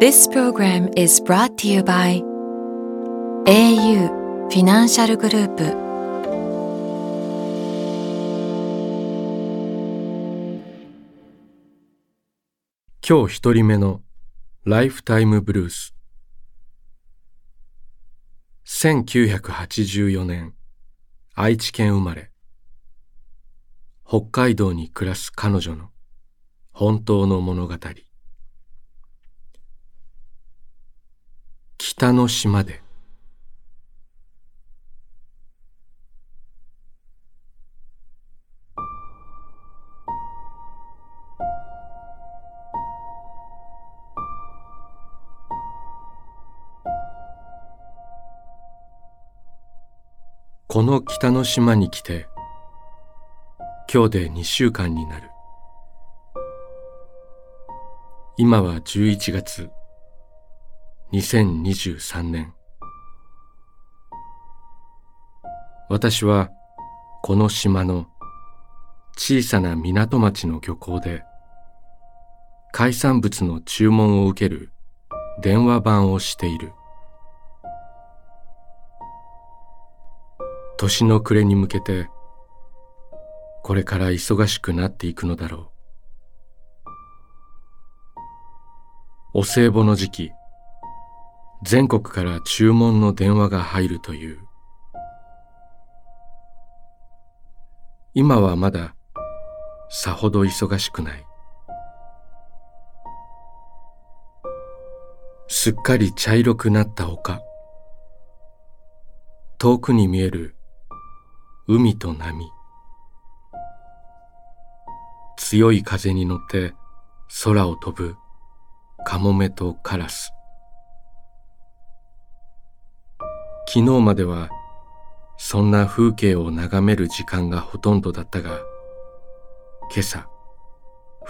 This program is brought to you by au フィナンシャルグループ今日一人目のライフタイムブルース1984年愛知県生まれ北海道に暮らす彼女の本当の物語北の島で。この北の島に来て今日で2週間になる。今は11月。2023年。私はこの島の小さな港町の漁港で海産物の注文を受ける電話番をしている。年の暮れに向けてこれから忙しくなっていくのだろう。お歳暮の時期全国から注文の電話が入るという。今はまださほど忙しくない。すっかり茶色くなった丘。遠くに見える海と波。強い風に乗って空を飛ぶカモメとカラス。昨日まではそんな風景を眺める時間がほとんどだったが今朝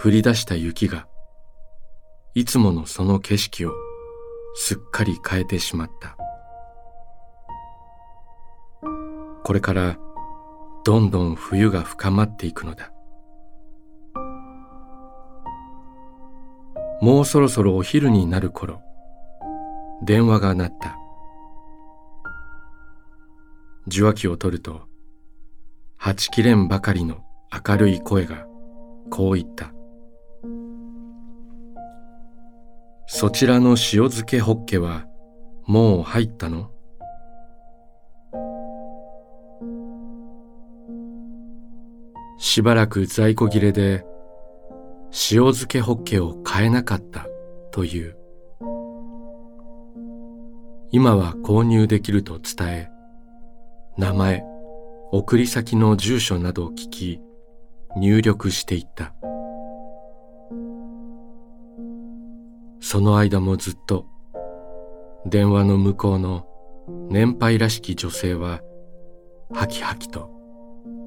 降り出した雪がいつものその景色をすっかり変えてしまった。これからどんどん冬が深まっていくのだ。もうそろそろお昼になる頃電話が鳴った。受話器を取るとはちきれんばかりの明るい声がこう言った。そちらの塩漬けホッケはもう入ったの？しばらく在庫切れで塩漬けホッケを買えなかったという。今は購入できると伝え名前送り先の住所などを聞き入力していった。その間もずっと電話の向こうの年配らしき女性はハキハキと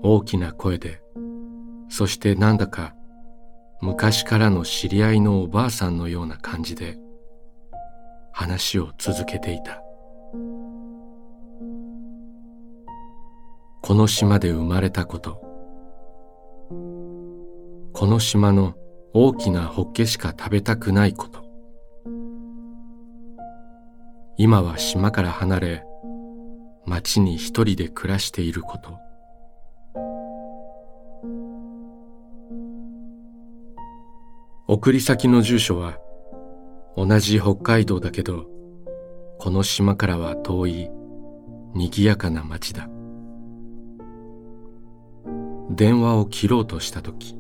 大きな声でそしてなんだか昔からの知り合いのおばあさんのような感じで話を続けていた。この島で生まれたこと。この島の大きなホッケしか食べたくないこと。今は島から離れ町に一人で暮らしていること。送り先の住所は同じ北海道だけどこの島からは遠い賑やかな町だ。電話を切ろうとした時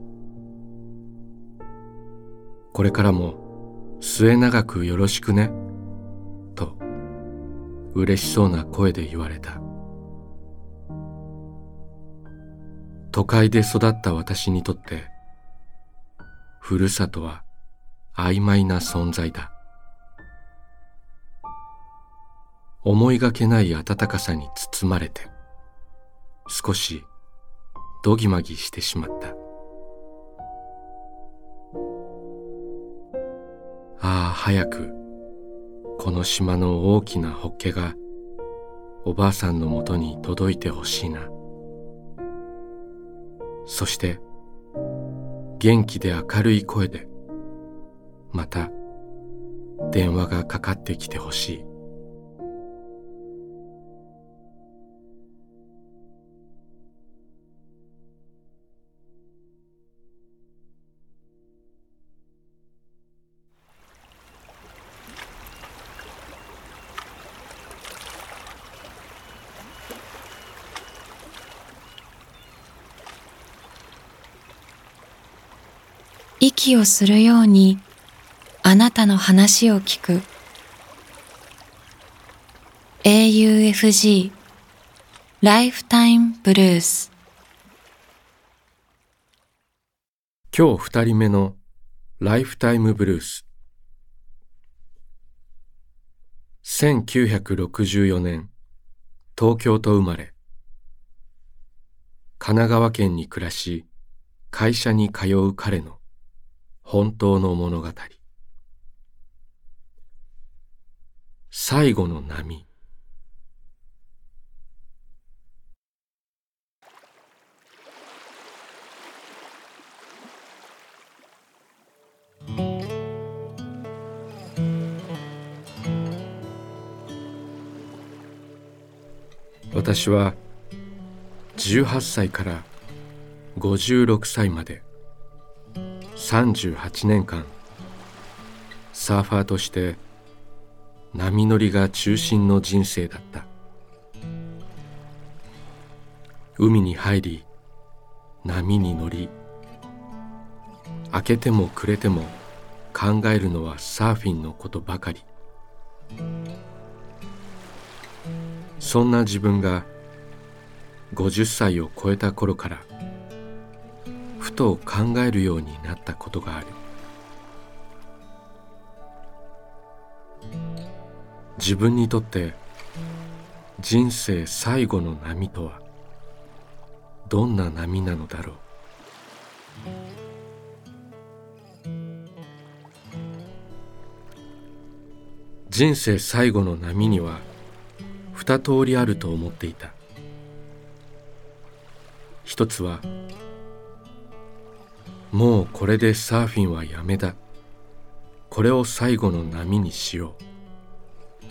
これからも末永くよろしくねと嬉しそうな声で言われた。都会で育った私にとってふるさとは曖昧な存在だ。思いがけない暖かさに包まれて少しどぎまぎしてしまった。ああ早くこの島の大きなホッケがおばあさんのもとに届いてほしいな。そして元気で明るい声でまた電話がかかってきてほしい。息をするようにあなたの話を聞く。AUFG ライフタイムブルース今日二人目のライフタイムブルース1964年東京と生まれ。神奈川県に暮らし会社に通う彼の。本当の物語。最後の波。私は18歳から56歳まで38年間サーファーとして波乗りが中心の人生だった。海に入り波に乗り明けても暮れても考えるのはサーフィンのことばかり。そんな自分が50歳を超えた頃からふと考えるようになったことがある。自分にとって人生最後の波とはどんな波なのだろう。人生最後の波には二通りあると思っていた。一つはもうこれでサーフィンはやめだ。これを最後の波にしよう。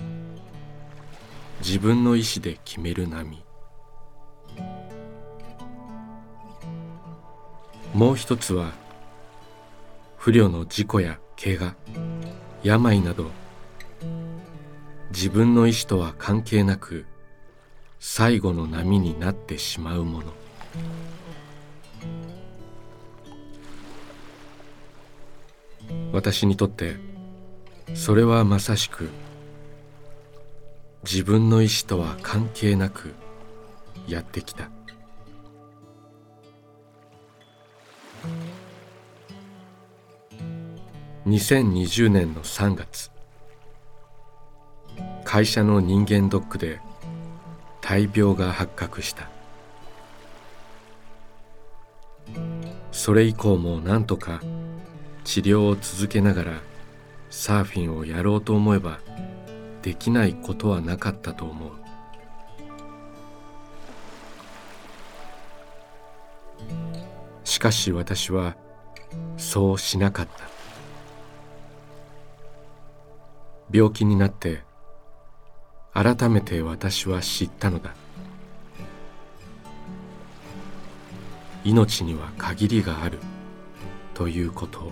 自分の意志で決める波。もう一つは不慮の事故や怪我病など自分の意志とは関係なく最後の波になってしまうもの。私にとってそれはまさしく自分の意志とは関係なくやってきた。2020年の3月会社の人間ドックで大病が発覚した。それ以降も何とか治療を続けながらサーフィンをやろうと思えばできないことはなかったと思う。しかし私はそうしなかった。病気になって改めて私は知ったのだ。命には限りがあるということ。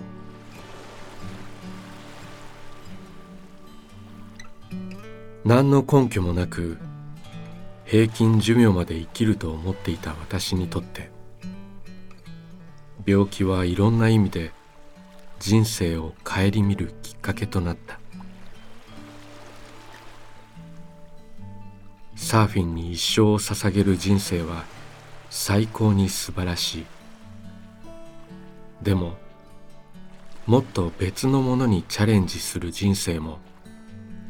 何の根拠もなく平均寿命まで生きると思っていた私にとって病気はいろんな意味で人生を顧みるきっかけとなった。サーフィンに一生を捧げる人生は最高に素晴らしい。でももっと別のものにチャレンジする人生も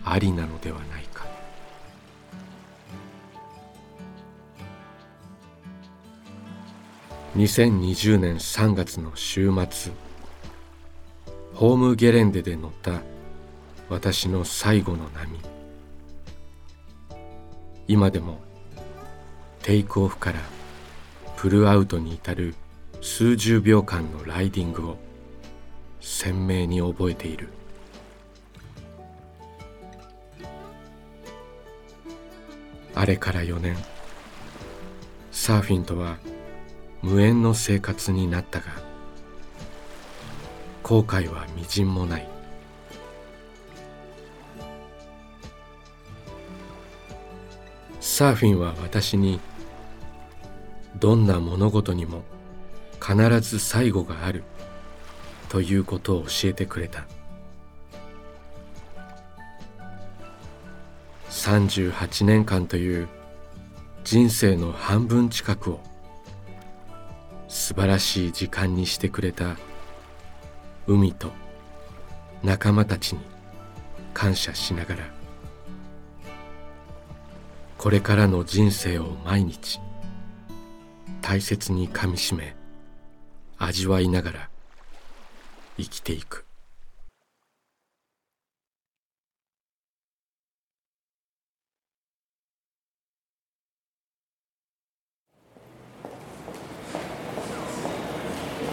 ありなのではないか。2020年3月の週末ホームゲレンデで乗った私の最後の波。今でもテイクオフからプルアウトに至る数十秒間のライディングを鮮明に覚えている。あれから4年サーフィンとは無縁の生活になったが後悔はみじんもない。サーフィンは私にどんな物事にも必ず最後があるということを教えてくれた。38年間という人生の半分近くを素晴らしい時間にしてくれた海と仲間たちに感謝しながらこれからの人生を毎日大切にかみしめ味わいながら生きていく。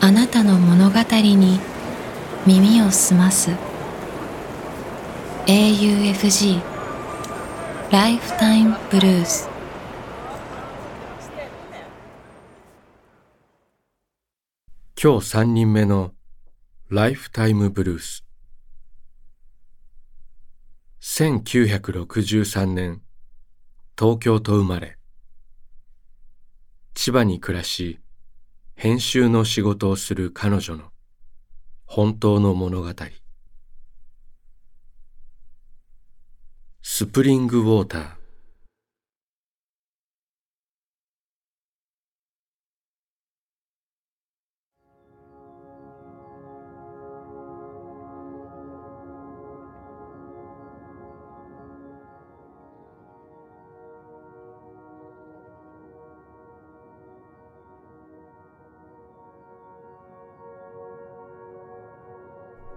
あなたの物語に耳を澄ます。AUFG ライフタイムブルース今日三人目のライフタイムブルース1963年東京と生まれ。千葉に暮らし編集の仕事をする彼女の本当の物語。スプリングウォーター。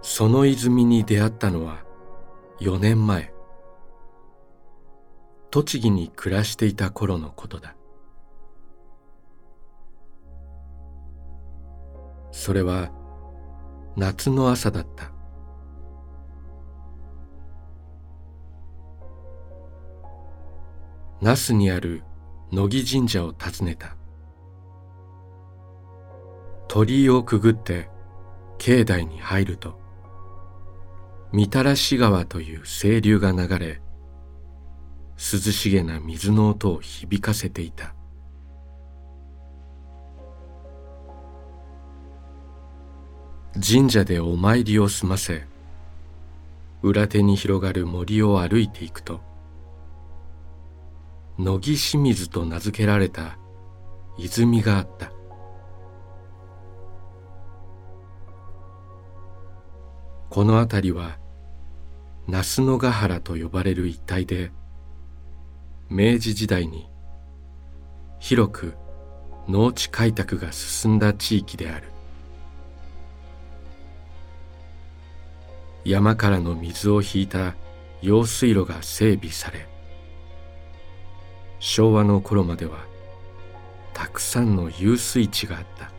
その泉に出会ったのは4年前。栃木に暮らしていた頃のことだ。それは夏の朝だった。那須にある乃木神社を訪ねた。鳥居をくぐって境内に入るとみたらし川という清流が流れ涼しげな水の音を響かせていた。神社でお参りを済ませ裏手に広がる森を歩いていくと乃木清水と名付けられた泉があった。この辺りは那須野ヶ原と呼ばれる一帯で明治時代に広く農地開拓が進んだ地域である。山からの水を引いた用水路が整備され昭和の頃まではたくさんの遊水地があった。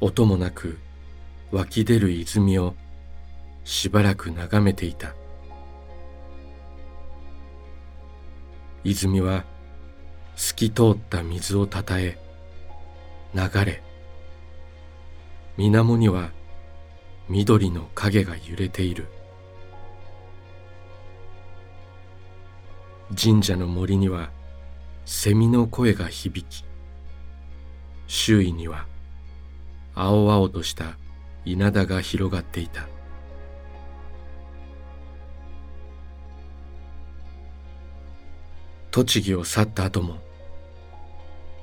音もなく湧き出る泉をしばらく眺めていた。泉は透き通った水をたたえ流れ水面には緑の影が揺れている。神社の森にはセミの声が響き周囲には青々とした稲田が広がっていた。栃木を去った後も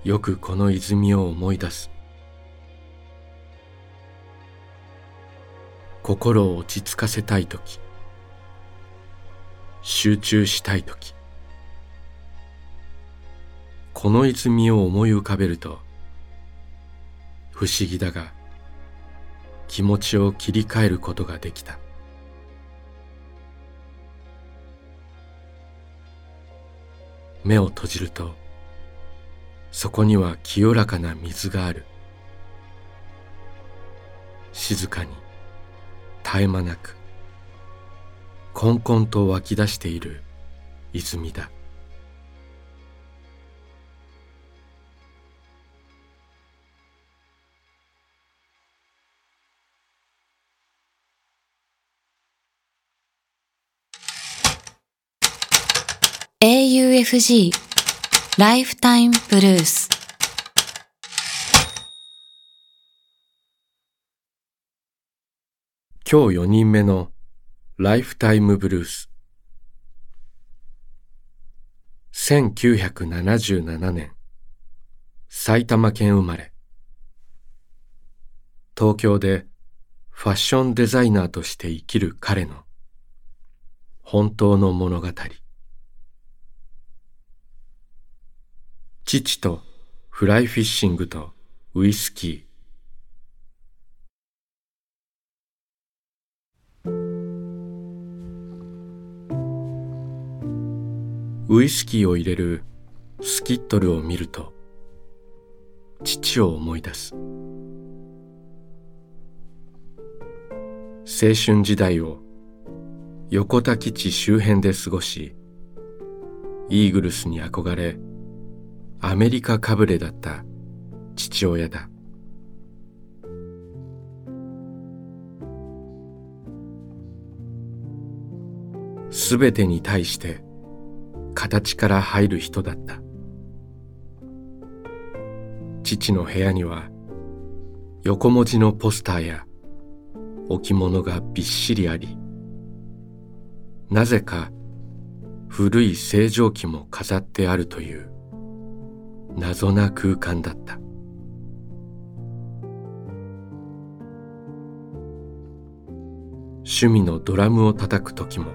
よくこの泉を思い出す。心を落ち着かせたい時。集中したい時。この泉を思い浮かべると不思議だが気持ちを切り替えることができた。目を閉じるとそこには清らかな水がある。静かに絶え間なくこんこんと湧き出している泉だ「AUFG ライフタイムブルース」今日4人目のライフタイムブルース1977年埼玉県生まれ。東京でファッションデザイナーとして生きる彼の本当の物語。父とフライフィッシングとウイスキー。ウイスキーを入れるスキットルを見ると父を思い出す。青春時代を横田基地周辺で過ごしイーグルスに憧れアメリカかぶれだった父親だ。すべてに対して形から入る人だった。父の部屋には横文字のポスターや置物がびっしりありなぜか古い星条旗も飾ってあるという。謎な空間だった。趣味のドラムを叩く時も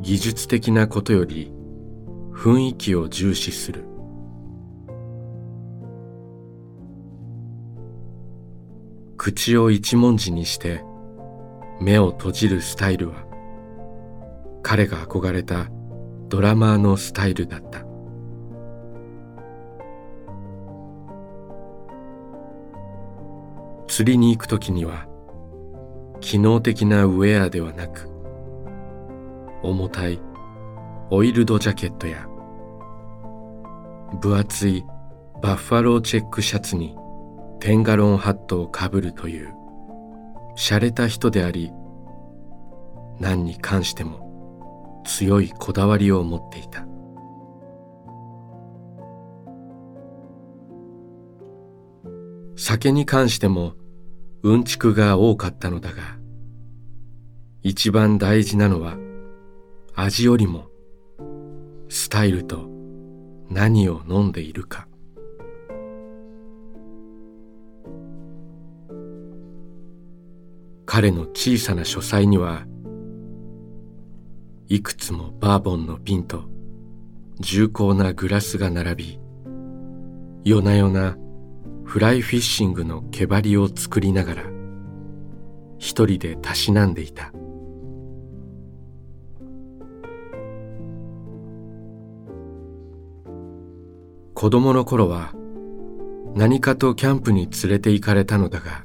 技術的なことより雰囲気を重視する。口を一文字にして目を閉じるスタイルは彼が憧れたドラマーのスタイルだった。釣りに行く時には機能的なウェアではなく重たいオイルドジャケットや分厚いバッファローチェックシャツにテンガロンハットをかぶるという洒落た人であり何に関しても強いこだわりを持っていた。酒に関してもうんちくが多かったのだが一番大事なのは味よりもスタイルと何を飲んでいるか。彼の小さな書斎にはいくつもバーボンの瓶と重厚なグラスが並び夜な夜なフライフィッシングの毛張を作りながら一人でたしなんでいた。子供の頃は何かとキャンプに連れて行かれたのだが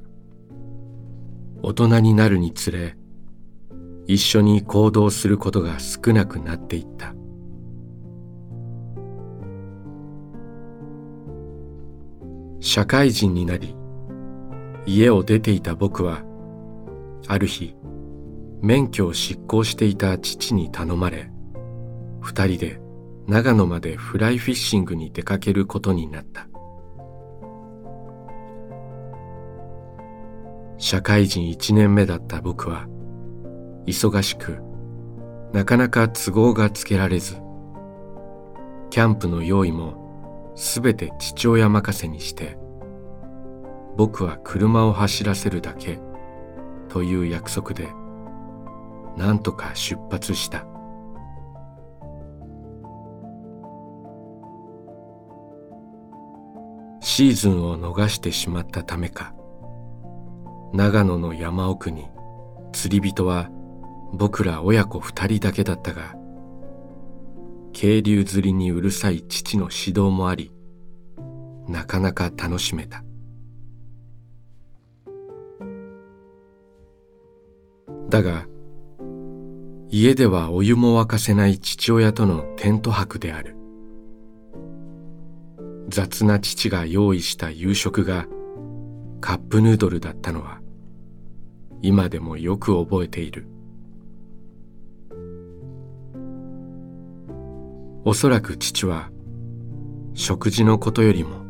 大人になるにつれ一緒に行動することが少なくなっていった。社会人になり家を出ていた僕はある日免許を執行していた父に頼まれ二人で長野までフライフィッシングに出かけることになった。社会人一年目だった僕は忙しくなかなか都合がつけられずキャンプの用意もすべて父親任せにして僕は車を走らせるだけという約束でなんとか出発した。シーズンを逃してしまったためか長野の山奥に釣り人は僕ら親子二人だけだったが渓流釣りにうるさい父の指導もありなかなか楽しめた。だが家ではお湯も沸かせない父親とのテント泊である。雑な父が用意した夕食がカップヌードルだったのは今でもよく覚えている。おそらく父は食事のことよりも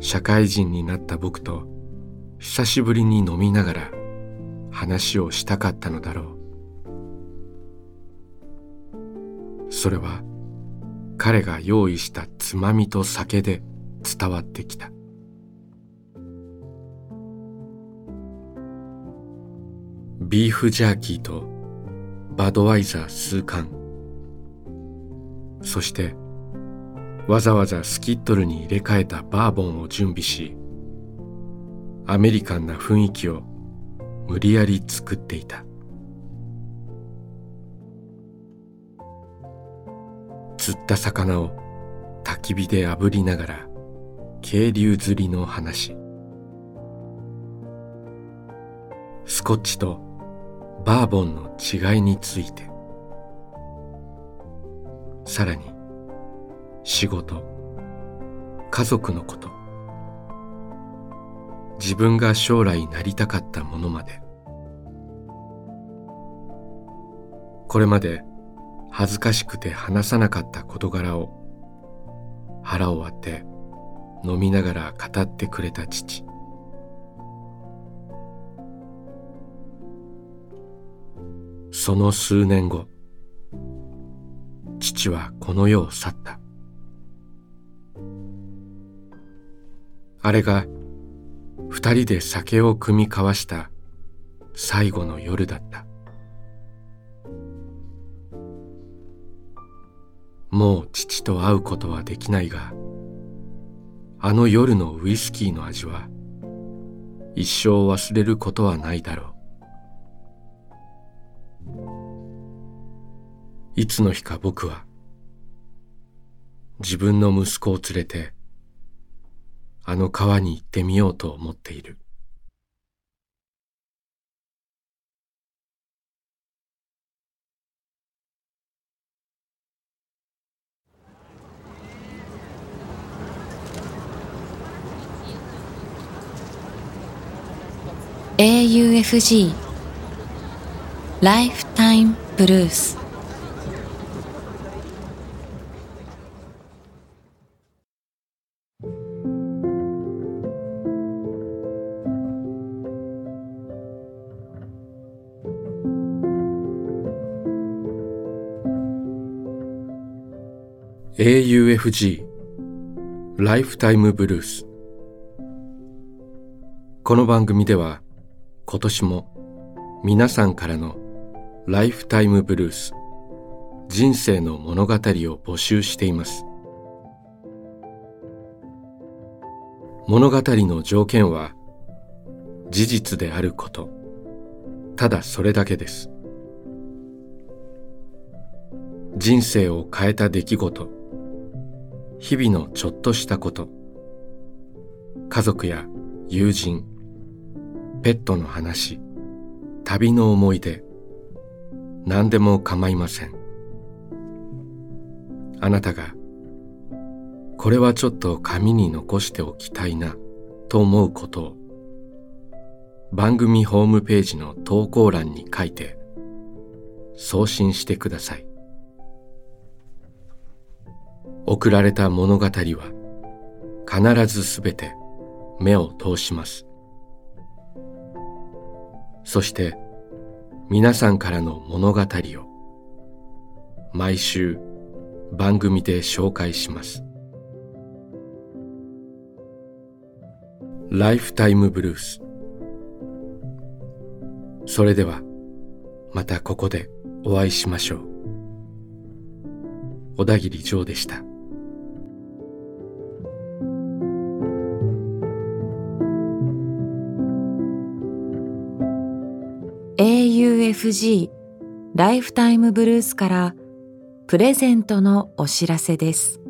社会人になった僕と久しぶりに飲みながら話をしたかったのだろう。それは彼が用意したつまみと酒で伝わってきた。ビーフジャーキーとバドワイザー数缶そしてわざわざスキットルに入れ替えたバーボンを準備しアメリカンな雰囲気を無理やり作っていた。釣った魚を焚き火で炙りながら渓流釣りの話。スコッチとバーボンの違いについて。さらに仕事家族のこと自分が将来なりたかったものまでこれまで恥ずかしくて話さなかった事柄を腹を割って飲みながら語ってくれた父。その数年後父はこの世を去った。あれが二人で酒を酌み交わした最後の夜だった。もう父と会うことはできないがあの夜のウイスキーの味は一生忘れることはないだろう。いつの日か僕は自分の息子を連れてあの川に行ってみようと思っている。AUFG ライフタイムブルース「AUFG ライフタイムブルース」この番組では今年も皆さんからのライフタイムブルース人生の物語を募集しています。物語の条件は事実であること。ただそれだけです。人生を変えた出来事。日々のちょっとしたこと。家族や友人ペットの話旅の思い出何でも構いません。あなたがこれはちょっと紙に残しておきたいなと思うことを番組ホームページの投稿欄に書いて送信してください。送られた物語は必ずすべて目を通します。そして皆さんからの物語を毎週番組で紹介します。ライフタイムブルース。それではまたここでお会いしましょう。小田切ジョーでした。FG ライフタイムブルースからプレゼントのお知らせです。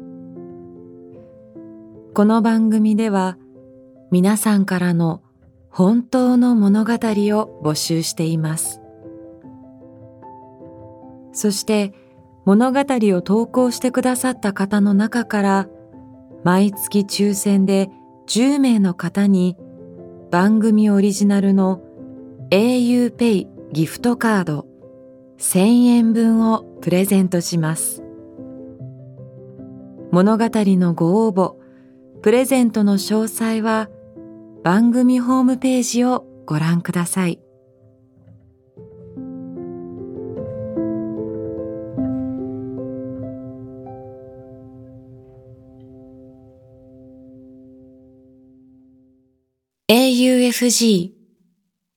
この番組では皆さんからの本当の物語を募集しています。そして物語を投稿してくださった方の中から毎月抽選で10名の方に番組オリジナルの auPay ギフトカード1000円分をプレゼントします。物語のご応募、プレゼントの詳細は番組ホームページをご覧ください。AUFG